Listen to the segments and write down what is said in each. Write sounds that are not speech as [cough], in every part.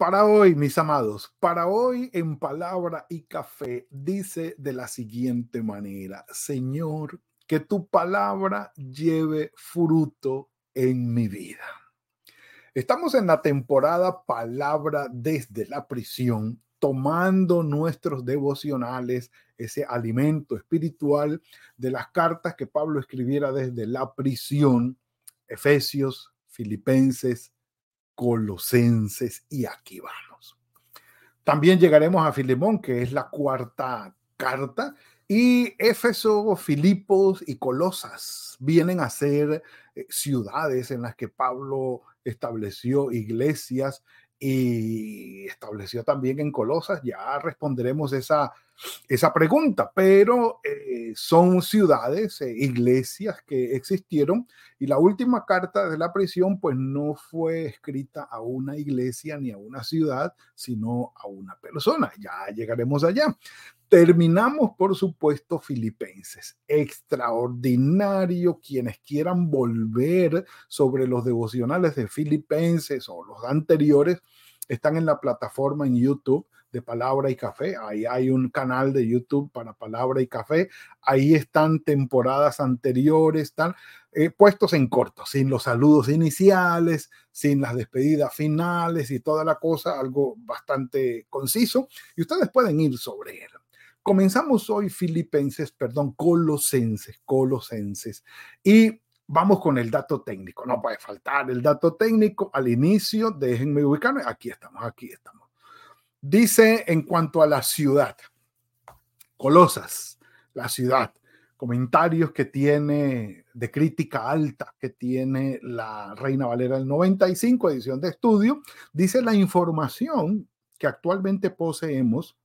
Para hoy, mis amados, para hoy en palabra y café dice de la siguiente manera, Señor, que tu palabra lleve fruto en mi vida. Estamos en la temporada palabra desde la prisión, tomando nuestros devocionales, ese alimento espiritual de las cartas que Pablo escribiera desde la prisión, Efesios, Filipenses, Colosenses y aquí vamos. También llegaremos a Filemón, que es la cuarta carta, y Éfeso, Filipos y Colosas vienen a ser eh, ciudades en las que Pablo estableció iglesias y estableció también en Colosas. Ya responderemos esa, esa pregunta, pero eh, son ciudades, eh, iglesias que existieron y la última carta de la prisión pues no fue escrita a una iglesia ni a una ciudad, sino a una persona. Ya llegaremos allá. Terminamos, por supuesto, Filipenses. Extraordinario. Quienes quieran volver sobre los devocionales de Filipenses o los anteriores, están en la plataforma en YouTube de Palabra y Café. Ahí hay un canal de YouTube para Palabra y Café. Ahí están temporadas anteriores, están eh, puestos en corto, sin los saludos iniciales, sin las despedidas finales y toda la cosa, algo bastante conciso. Y ustedes pueden ir sobre él. Comenzamos hoy Filipenses, perdón, Colosenses, Colosenses. Y vamos con el dato técnico. No puede faltar el dato técnico al inicio. Déjenme ubicarme. Aquí estamos, aquí estamos. Dice en cuanto a la ciudad, Colosas, la ciudad, comentarios que tiene de crítica alta que tiene la Reina Valera del 95, edición de estudio, dice la información que actualmente poseemos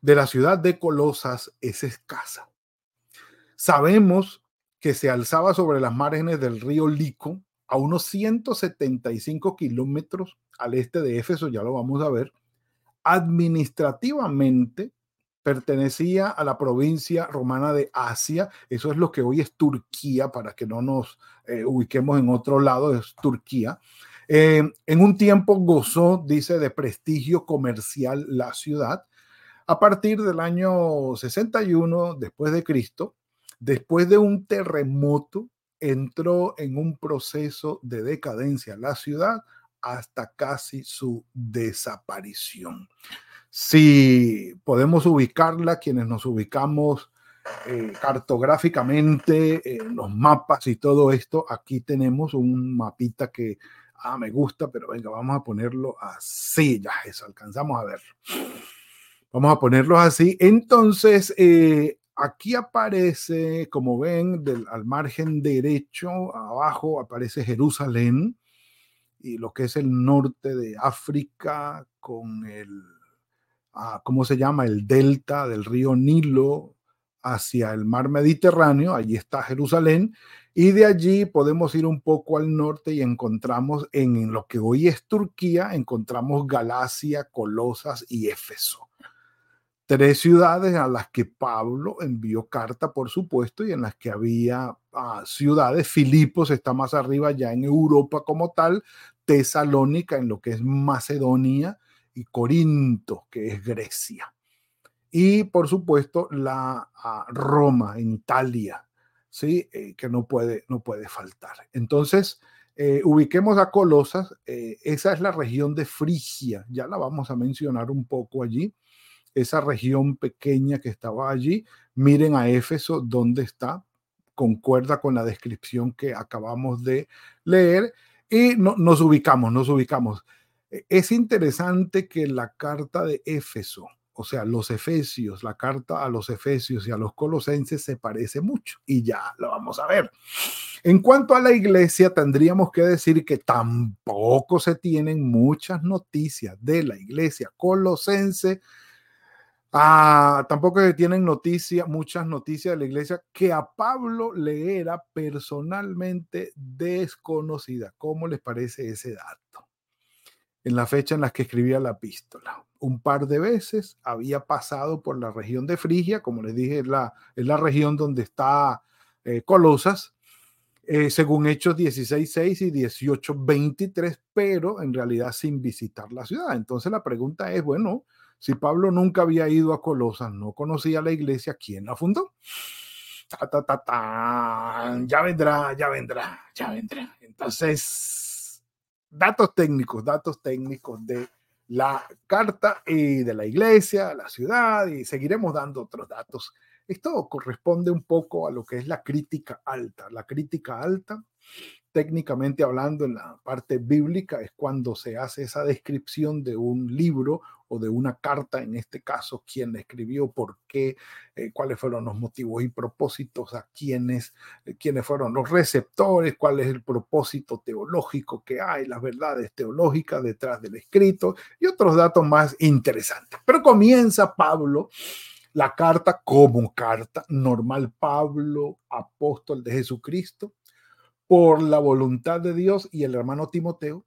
de la ciudad de Colosas es escasa. Sabemos que se alzaba sobre las márgenes del río Lico, a unos 175 kilómetros al este de Éfeso, ya lo vamos a ver. Administrativamente pertenecía a la provincia romana de Asia, eso es lo que hoy es Turquía, para que no nos eh, ubiquemos en otro lado, es Turquía. Eh, en un tiempo gozó, dice, de prestigio comercial la ciudad a partir del año 61 después de Cristo, después de un terremoto, entró en un proceso de decadencia la ciudad hasta casi su desaparición. Si podemos ubicarla, quienes nos ubicamos eh, cartográficamente en los mapas y todo esto, aquí tenemos un mapita que ah, me gusta, pero venga, vamos a ponerlo así, ya eso, alcanzamos a verlo. Vamos a ponerlos así. Entonces, eh, aquí aparece, como ven, al margen derecho, abajo aparece Jerusalén y lo que es el norte de África con el, ah, ¿cómo se llama? El delta del río Nilo hacia el mar Mediterráneo, allí está Jerusalén, y de allí podemos ir un poco al norte y encontramos en lo que hoy es Turquía, encontramos Galacia, Colosas y Éfeso tres ciudades a las que Pablo envió carta, por supuesto, y en las que había ah, ciudades. Filipos está más arriba ya en Europa como tal, Tesalónica en lo que es Macedonia y Corinto, que es Grecia. Y por supuesto la ah, Roma en Italia, ¿sí? Eh, que no puede, no puede faltar. Entonces, eh, ubiquemos a Colosas, eh, esa es la región de Frigia, ya la vamos a mencionar un poco allí esa región pequeña que estaba allí. Miren a Éfeso, dónde está, concuerda con la descripción que acabamos de leer y nos ubicamos, nos ubicamos. E, es interesante que la carta de Éfeso o sea, los efesios, la carta a los efesios y a los colosenses se parece mucho y ya lo vamos a ver. En cuanto a la iglesia, tendríamos que decir que tampoco se tienen muchas noticias de la iglesia colosense. Ah, tampoco tienen noticias, muchas noticias de la iglesia que a Pablo le era personalmente desconocida. ¿Cómo les parece ese dato? En la fecha en la que escribía la epístola un par de veces, había pasado por la región de Frigia, como les dije, es la, es la región donde está eh, Colosas, eh, según Hechos 16.6 y 18.23, pero en realidad sin visitar la ciudad. Entonces la pregunta es, bueno, si Pablo nunca había ido a Colosas, no conocía la iglesia, ¿quién la fundó? ya vendrá, ya vendrá, ya vendrá. Entonces, datos técnicos, datos técnicos de la carta y de la iglesia, la ciudad, y seguiremos dando otros datos. Esto corresponde un poco a lo que es la crítica alta. La crítica alta técnicamente hablando en la parte bíblica es cuando se hace esa descripción de un libro o de una carta, en este caso, quién escribió, por qué, eh, cuáles fueron los motivos y propósitos, a quiénes, eh, quiénes fueron los receptores, cuál es el propósito teológico que hay, las verdades teológicas detrás del escrito y otros datos más interesantes. Pero comienza Pablo la carta como carta normal, Pablo, apóstol de Jesucristo, por la voluntad de Dios y el hermano Timoteo,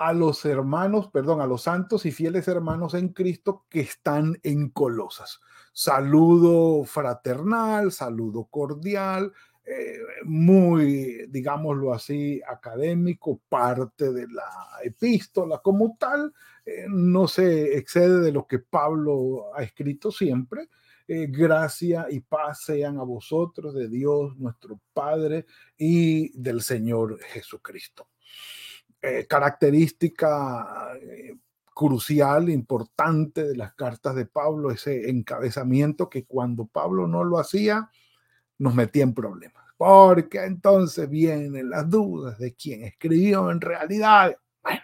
a los hermanos, perdón, a los santos y fieles hermanos en Cristo que están en Colosas. Saludo fraternal, saludo cordial, eh, muy, digámoslo así, académico, parte de la epístola como tal, eh, no se excede de lo que Pablo ha escrito siempre, eh, gracia y paz sean a vosotros de Dios nuestro Padre y del Señor Jesucristo. Eh, característica eh, crucial, importante de las cartas de Pablo, ese encabezamiento que cuando Pablo no lo hacía, nos metía en problemas. Porque entonces vienen las dudas de quién escribió en realidad. Bueno,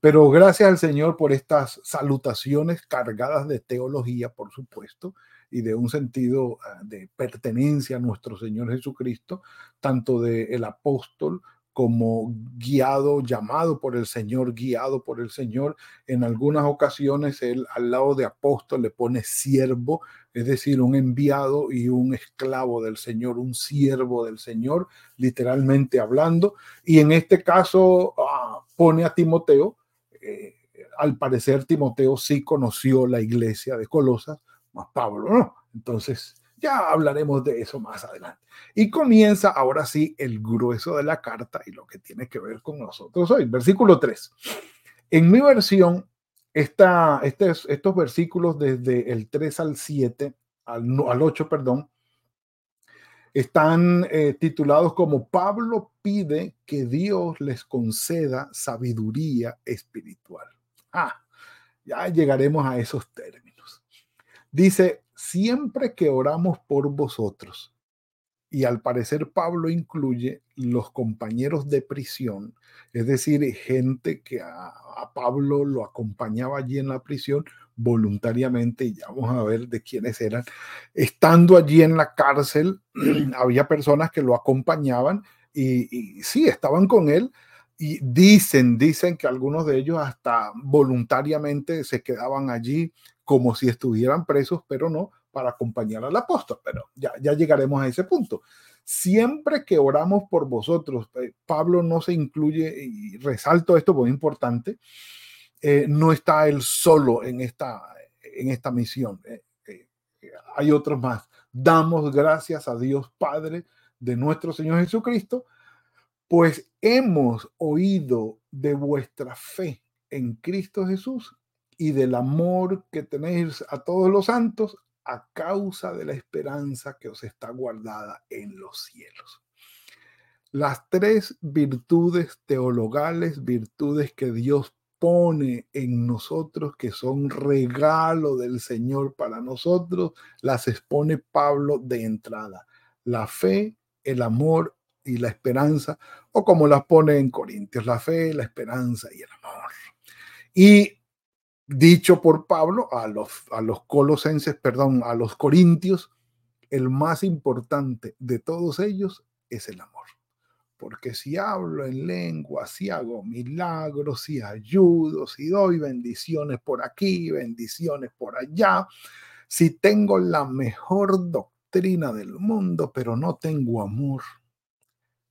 pero gracias al Señor por estas salutaciones cargadas de teología, por supuesto, y de un sentido ah, de pertenencia a nuestro Señor Jesucristo, tanto del el apóstol como guiado, llamado por el Señor, guiado por el Señor. En algunas ocasiones él al lado de apóstol le pone siervo, es decir, un enviado y un esclavo del Señor, un siervo del Señor, literalmente hablando. Y en este caso ah, pone a Timoteo. Eh, al parecer Timoteo sí conoció la iglesia de Colosas, más Pablo no. Entonces, ya hablaremos de eso más adelante. Y comienza ahora sí el grueso de la carta y lo que tiene que ver con nosotros hoy. Versículo 3. En mi versión, esta, estos versículos desde el 3 al 7, al, al 8, perdón, están eh, titulados como Pablo pide que Dios les conceda sabiduría espiritual. Ah, ya llegaremos a esos términos. Dice, siempre que oramos por vosotros, y al parecer Pablo incluye los compañeros de prisión, es decir, gente que a, Pablo lo acompañaba allí en la prisión voluntariamente, y ya vamos a ver de quiénes eran. Estando allí en la cárcel, [clears throat] había personas que lo acompañaban y, y sí, estaban con él, y dicen, dicen que algunos de ellos hasta voluntariamente se quedaban allí como si estuvieran presos, pero no para acompañar al apóstol. Pero ya, ya llegaremos a ese punto. Siempre que oramos por vosotros, eh, Pablo no se incluye, y resalto esto muy importante, eh, no está él solo en esta, en esta misión. Eh, hay otros más. Damos gracias a Dios Padre de nuestro Señor Jesucristo, pues hemos oído de vuestra fe en Cristo Jesús y del amor que tenéis a todos los santos a causa de la esperanza que os está guardada en los cielos. Las tres virtudes teologales, virtudes que Dios pone en nosotros, que son regalo del Señor para nosotros, las expone Pablo de entrada. La fe, el amor y la esperanza, o como las pone en Corintios, la fe, la esperanza y el amor. Y dicho por Pablo a los, a los colosenses, perdón, a los corintios, el más importante de todos ellos es el amor. Porque si hablo en lengua, si hago milagros, si ayudo, si doy bendiciones por aquí, bendiciones por allá, si tengo la mejor doctrina del mundo, pero no tengo amor,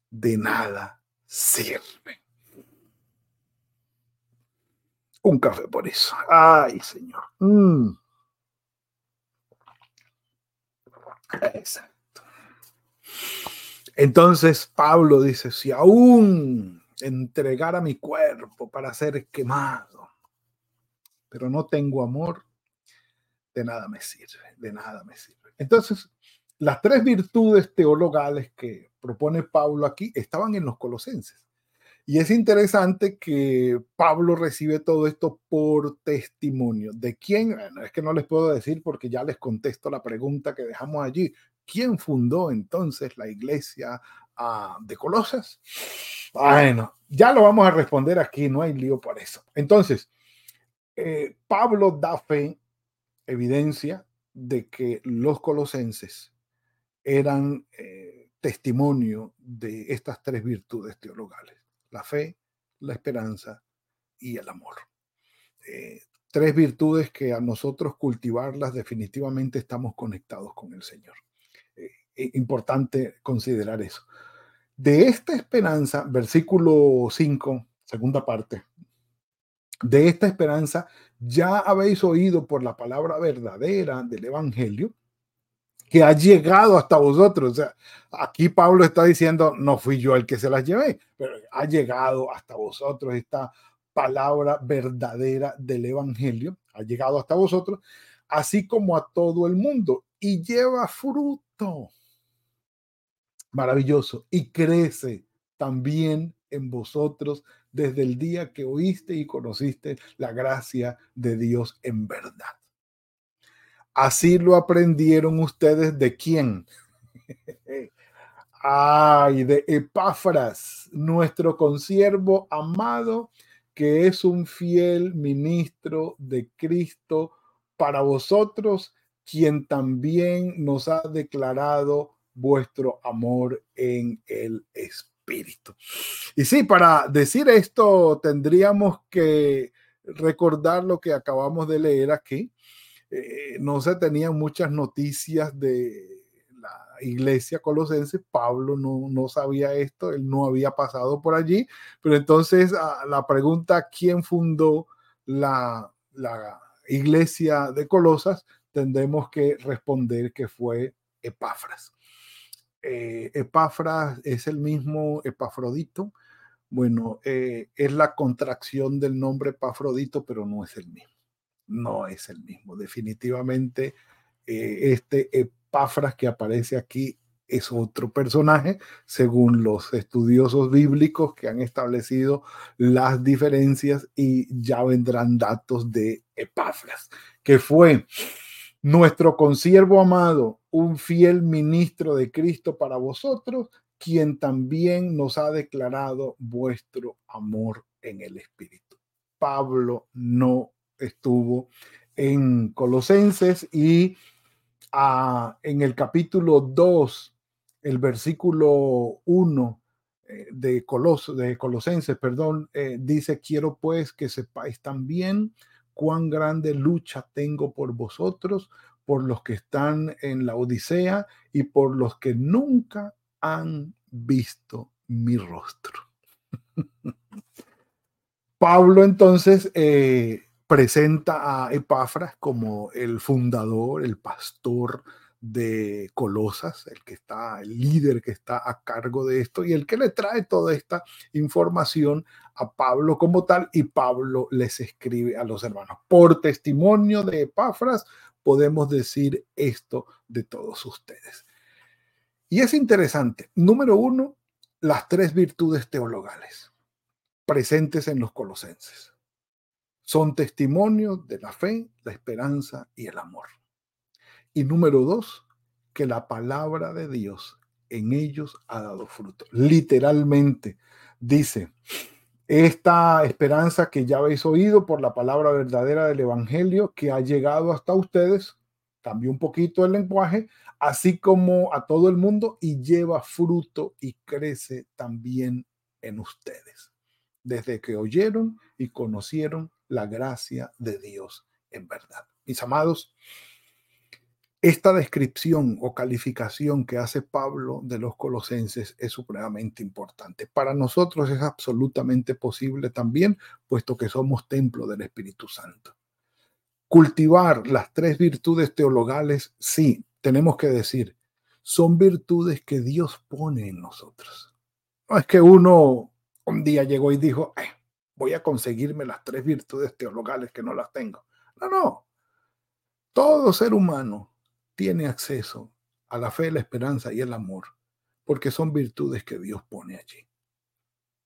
de nada sirve. Un café por eso. Ay, Señor. Mm. Exacto. Entonces Pablo dice, si aún entregara mi cuerpo para ser quemado, pero no tengo amor, de nada me sirve, de nada me sirve. Entonces, las tres virtudes teologales que propone Pablo aquí estaban en los colosenses. Y es interesante que Pablo recibe todo esto por testimonio. ¿De quién? es que no les puedo decir porque ya les contesto la pregunta que dejamos allí. ¿Quién fundó entonces la iglesia ah, de Colosas? Bueno, ya lo vamos a responder aquí, no hay lío por eso. Entonces, eh, Pablo da fe, evidencia de que los colosenses eran eh, testimonio de estas tres virtudes teologales la fe, la esperanza y el amor. Eh, tres virtudes que a nosotros cultivarlas definitivamente estamos conectados con el Señor. Eh, importante considerar eso. De esta esperanza, versículo 5, segunda parte, de esta esperanza ya habéis oído por la palabra verdadera del Evangelio, que ha llegado hasta vosotros. O sea, aquí Pablo está diciendo, no fui yo el que se las llevé, pero ha llegado hasta vosotros esta palabra verdadera del Evangelio, ha llegado hasta vosotros, así como a todo el mundo, y lleva fruto. Maravilloso. Y crece también en vosotros desde el día que oíste y conociste la gracia de Dios en verdad. Así lo aprendieron ustedes de quién. [laughs] Ay, de Epáfras, nuestro consiervo amado, que es un fiel ministro de Cristo para vosotros, quien también nos ha declarado vuestro amor en el Espíritu. Y sí, para decir esto tendríamos que recordar lo que acabamos de leer aquí eh, no se tenían muchas noticias de la iglesia colosense. Pablo no, no sabía esto, él no había pasado por allí. Pero entonces a la pregunta, ¿quién fundó la, la iglesia de Colosas? Tendremos que responder que fue Epáfras. Eh, Epáfras es el mismo Epafrodito. Bueno, eh, es la contracción del nombre Epafrodito, pero no es el mismo no es el mismo. Definitivamente, eh, este Epáfras que aparece aquí es otro personaje, según los estudiosos bíblicos que han establecido las diferencias y ya vendrán datos de Epáfras, que fue nuestro consiervo amado, un fiel ministro de Cristo para vosotros, quien también nos ha declarado vuestro amor en el Espíritu. Pablo no estuvo en Colosenses y ah, en el capítulo 2, el versículo 1 eh, de, Colos, de Colosenses, perdón, eh, dice, quiero pues que sepáis también cuán grande lucha tengo por vosotros, por los que están en la Odisea y por los que nunca han visto mi rostro. [laughs] Pablo entonces eh, presenta a Epafras como el fundador, el pastor de Colosas, el que está, el líder que está a cargo de esto y el que le trae toda esta información a Pablo como tal y Pablo les escribe a los hermanos. Por testimonio de Epafras podemos decir esto de todos ustedes. Y es interesante, número uno, las tres virtudes teologales presentes en los colosenses son testimonios de la fe, la esperanza y el amor. Y número dos, que la palabra de Dios en ellos ha dado fruto. Literalmente dice esta esperanza que ya habéis oído por la palabra verdadera del Evangelio que ha llegado hasta ustedes, cambió un poquito el lenguaje, así como a todo el mundo y lleva fruto y crece también en ustedes, desde que oyeron y conocieron la gracia de Dios en verdad. Mis amados, esta descripción o calificación que hace Pablo de los colosenses es supremamente importante. Para nosotros es absolutamente posible también, puesto que somos templo del Espíritu Santo. Cultivar las tres virtudes teologales, sí, tenemos que decir, son virtudes que Dios pone en nosotros. No es que uno un día llegó y dijo, voy a conseguirme las tres virtudes teologales que no las tengo. No, no. Todo ser humano tiene acceso a la fe, la esperanza y el amor, porque son virtudes que Dios pone allí.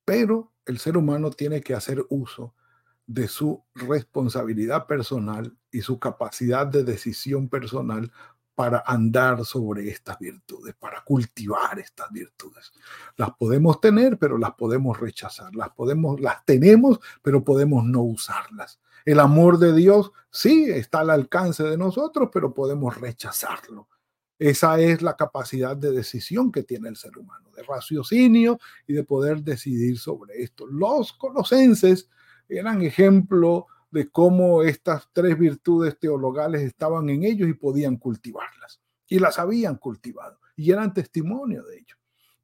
Pero el ser humano tiene que hacer uso de su responsabilidad personal y su capacidad de decisión personal para andar sobre estas virtudes, para cultivar estas virtudes. Las podemos tener, pero las podemos rechazar. Las podemos las tenemos, pero podemos no usarlas. El amor de Dios sí está al alcance de nosotros, pero podemos rechazarlo. Esa es la capacidad de decisión que tiene el ser humano, de raciocinio y de poder decidir sobre esto. Los colosenses eran ejemplo de cómo estas tres virtudes teologales estaban en ellos y podían cultivarlas. Y las habían cultivado y eran testimonio de ello.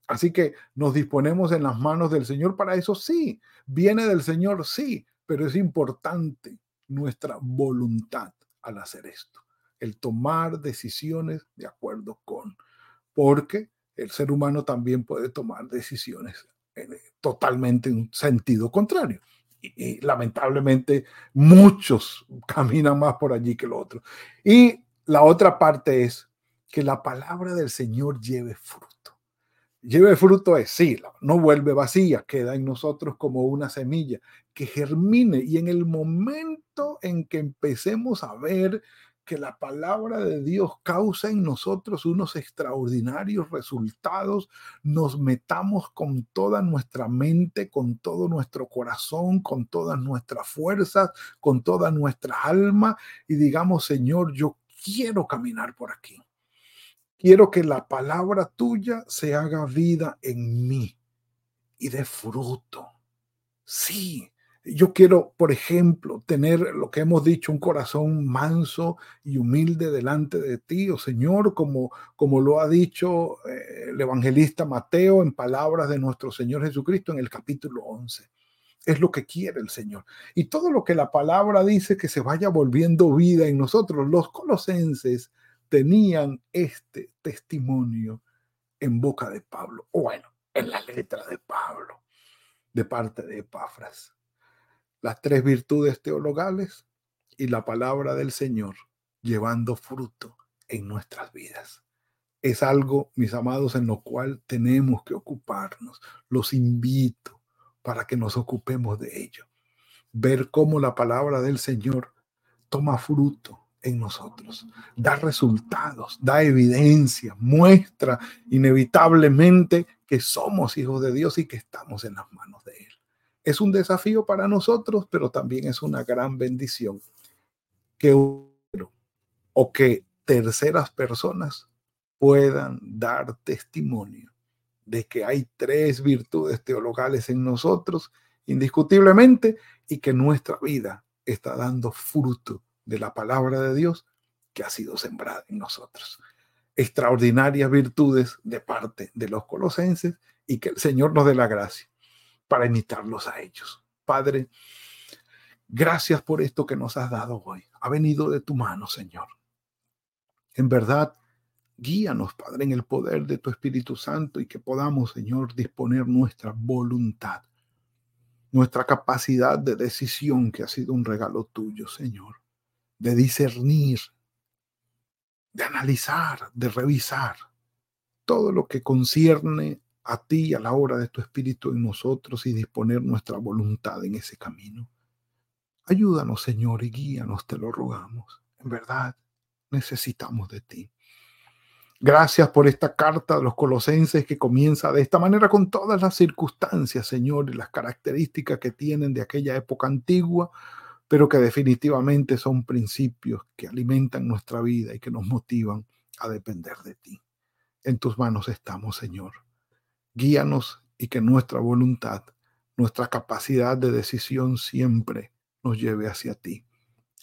Así que nos disponemos en las manos del Señor para eso, sí. Viene del Señor, sí, pero es importante nuestra voluntad al hacer esto, el tomar decisiones de acuerdo con, porque el ser humano también puede tomar decisiones totalmente en sentido contrario. Y, lamentablemente muchos caminan más por allí que lo otro. Y la otra parte es que la palabra del Señor lleve fruto lleve fruto es sí, no vuelve vacía, queda en nosotros como una semilla que germine y en el momento en que empecemos a ver que la palabra de Dios causa en nosotros unos extraordinarios resultados, nos metamos con toda nuestra mente, con todo nuestro corazón, con todas nuestras fuerzas, con toda nuestra alma y digamos, Señor, yo quiero caminar por aquí. Quiero que la palabra tuya se haga vida en mí y de fruto. Sí, yo quiero, por ejemplo, tener lo que hemos dicho, un corazón manso y humilde delante de ti, oh Señor, como, como lo ha dicho eh, el evangelista Mateo en palabras de nuestro Señor Jesucristo en el capítulo 11. Es lo que quiere el Señor. Y todo lo que la palabra dice que se vaya volviendo vida en nosotros. Los colosenses tenían este testimonio en boca de Pablo, o bueno, en la letra de Pablo, de parte de Epafras. Las tres virtudes teologales y la palabra del Señor llevando fruto en nuestras vidas. Es algo, mis amados, en lo cual tenemos que ocuparnos. Los invito para que nos ocupemos de ello. Ver cómo la palabra del Señor toma fruto en nosotros, da resultados, da evidencia, muestra inevitablemente que somos hijos de Dios y que estamos en las manos de Él. Es un desafío para nosotros, pero también es una gran bendición que o que terceras personas puedan dar testimonio de que hay tres virtudes teologales en nosotros, indiscutiblemente, y que nuestra vida está dando fruto de la palabra de Dios que ha sido sembrada en nosotros. Extraordinarias virtudes de parte de los colosenses y que el Señor nos dé la gracia para imitarlos a ellos. Padre, gracias por esto que nos has dado hoy. Ha venido de tu mano, Señor. En verdad, guíanos, Padre, en el poder de tu Espíritu Santo y que podamos, Señor, disponer nuestra voluntad, nuestra capacidad de decisión que ha sido un regalo tuyo, Señor de discernir, de analizar, de revisar todo lo que concierne a ti a la hora de tu espíritu en nosotros y disponer nuestra voluntad en ese camino. Ayúdanos, Señor, y guíanos, te lo rogamos. En verdad, necesitamos de ti. Gracias por esta carta de los colosenses que comienza de esta manera con todas las circunstancias, Señor, y las características que tienen de aquella época antigua, pero que definitivamente son principios que alimentan nuestra vida y que nos motivan a depender de ti. En tus manos estamos, Señor. Guíanos y que nuestra voluntad, nuestra capacidad de decisión siempre nos lleve hacia ti.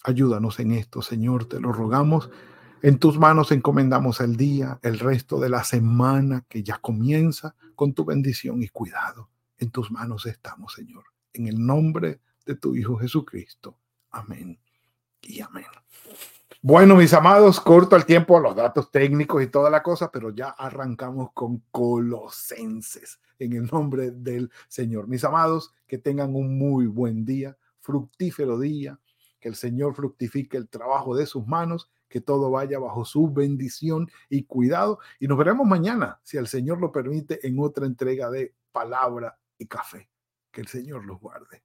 Ayúdanos en esto, Señor, te lo rogamos en tus manos encomendamos el día, el resto de la semana que ya comienza con tu bendición y cuidado. En tus manos estamos, Señor. En el nombre de tu Hijo Jesucristo. Amén y amén. Bueno, mis amados, corto el tiempo, los datos técnicos y toda la cosa, pero ya arrancamos con Colosenses en el nombre del Señor. Mis amados, que tengan un muy buen día, fructífero día, que el Señor fructifique el trabajo de sus manos que todo vaya bajo su bendición y cuidado. Y nos veremos mañana, si el Señor lo permite, en otra entrega de palabra y café. Que el Señor los guarde.